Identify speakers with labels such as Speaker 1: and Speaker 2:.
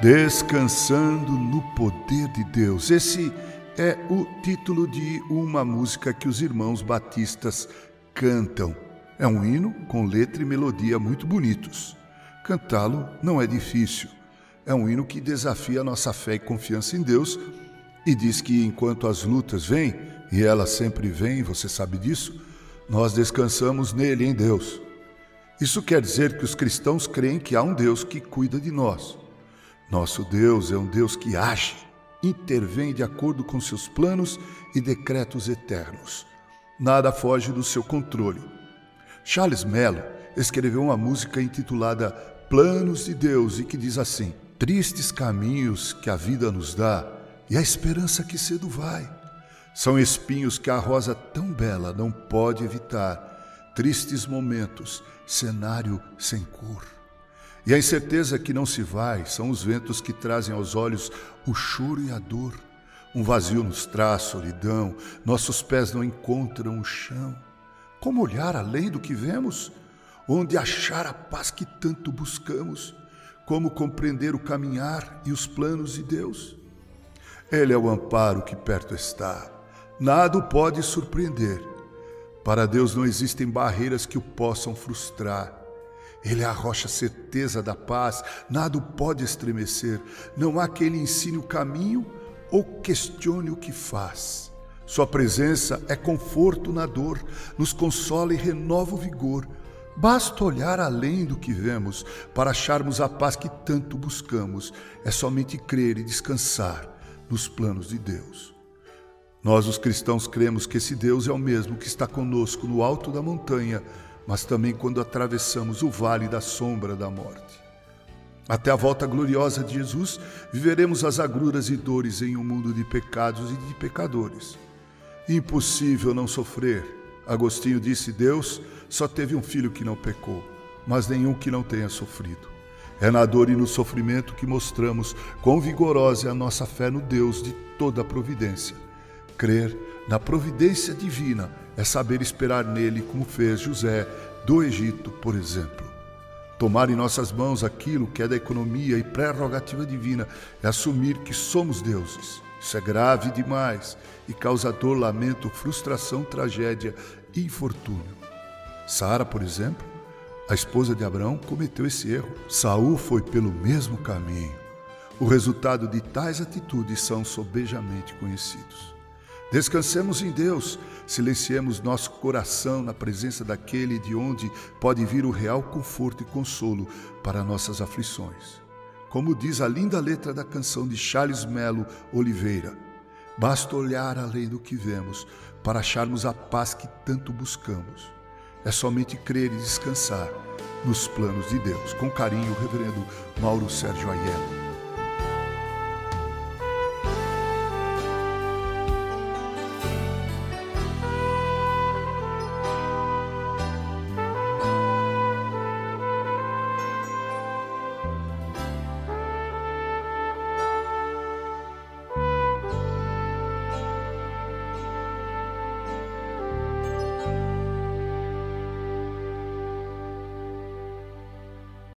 Speaker 1: Descansando no poder de Deus. Esse é o título de uma música que os irmãos batistas cantam. É um hino com letra e melodia muito bonitos. Cantá-lo não é difícil. É um hino que desafia a nossa fé e confiança em Deus e diz que enquanto as lutas vêm, e elas sempre vêm, você sabe disso, nós descansamos nele, em Deus. Isso quer dizer que os cristãos creem que há um Deus que cuida de nós nosso Deus é um Deus que age, intervém de acordo com seus planos e decretos eternos. Nada foge do seu controle. Charles Mello escreveu uma música intitulada Planos de Deus e que diz assim: Tristes caminhos que a vida nos dá e a esperança que cedo vai. São espinhos que a rosa tão bela não pode evitar. Tristes momentos, cenário sem cor. E a incerteza que não se vai são os ventos que trazem aos olhos o choro e a dor. Um vazio nos traz solidão, nossos pés não encontram o chão. Como olhar além do que vemos? Onde achar a paz que tanto buscamos? Como compreender o caminhar e os planos de Deus? Ele é o amparo que perto está. Nada o pode surpreender. Para Deus não existem barreiras que o possam frustrar. Ele é a rocha certeza da paz, nada o pode estremecer. Não há quem lhe ensine o caminho ou questione o que faz. Sua presença é conforto na dor, nos consola e renova o vigor. Basta olhar além do que vemos para acharmos a paz que tanto buscamos. É somente crer e descansar nos planos de Deus. Nós, os cristãos, cremos que esse Deus é o mesmo que está conosco no alto da montanha mas também quando atravessamos o vale da sombra da morte. Até a volta gloriosa de Jesus, viveremos as agruras e dores em um mundo de pecados e de pecadores. Impossível não sofrer. Agostinho disse: Deus só teve um filho que não pecou, mas nenhum que não tenha sofrido. É na dor e no sofrimento que mostramos quão vigorosa é a nossa fé no Deus de toda a providência. Crer na providência divina é saber esperar nele, como fez José do Egito, por exemplo. Tomar em nossas mãos aquilo que é da economia e prerrogativa divina é assumir que somos deuses. Isso é grave demais e causa dor, lamento, frustração, tragédia e infortúnio. Sara, por exemplo, a esposa de Abraão, cometeu esse erro. Saul foi pelo mesmo caminho. O resultado de tais atitudes são sobejamente conhecidos. Descansemos em Deus, silenciemos nosso coração na presença daquele de onde pode vir o real conforto e consolo para nossas aflições. Como diz a linda letra da canção de Charles Melo Oliveira, basta olhar além do que vemos para acharmos a paz que tanto buscamos. É somente crer e descansar nos planos de Deus. Com carinho, o reverendo Mauro Sérgio Aiello.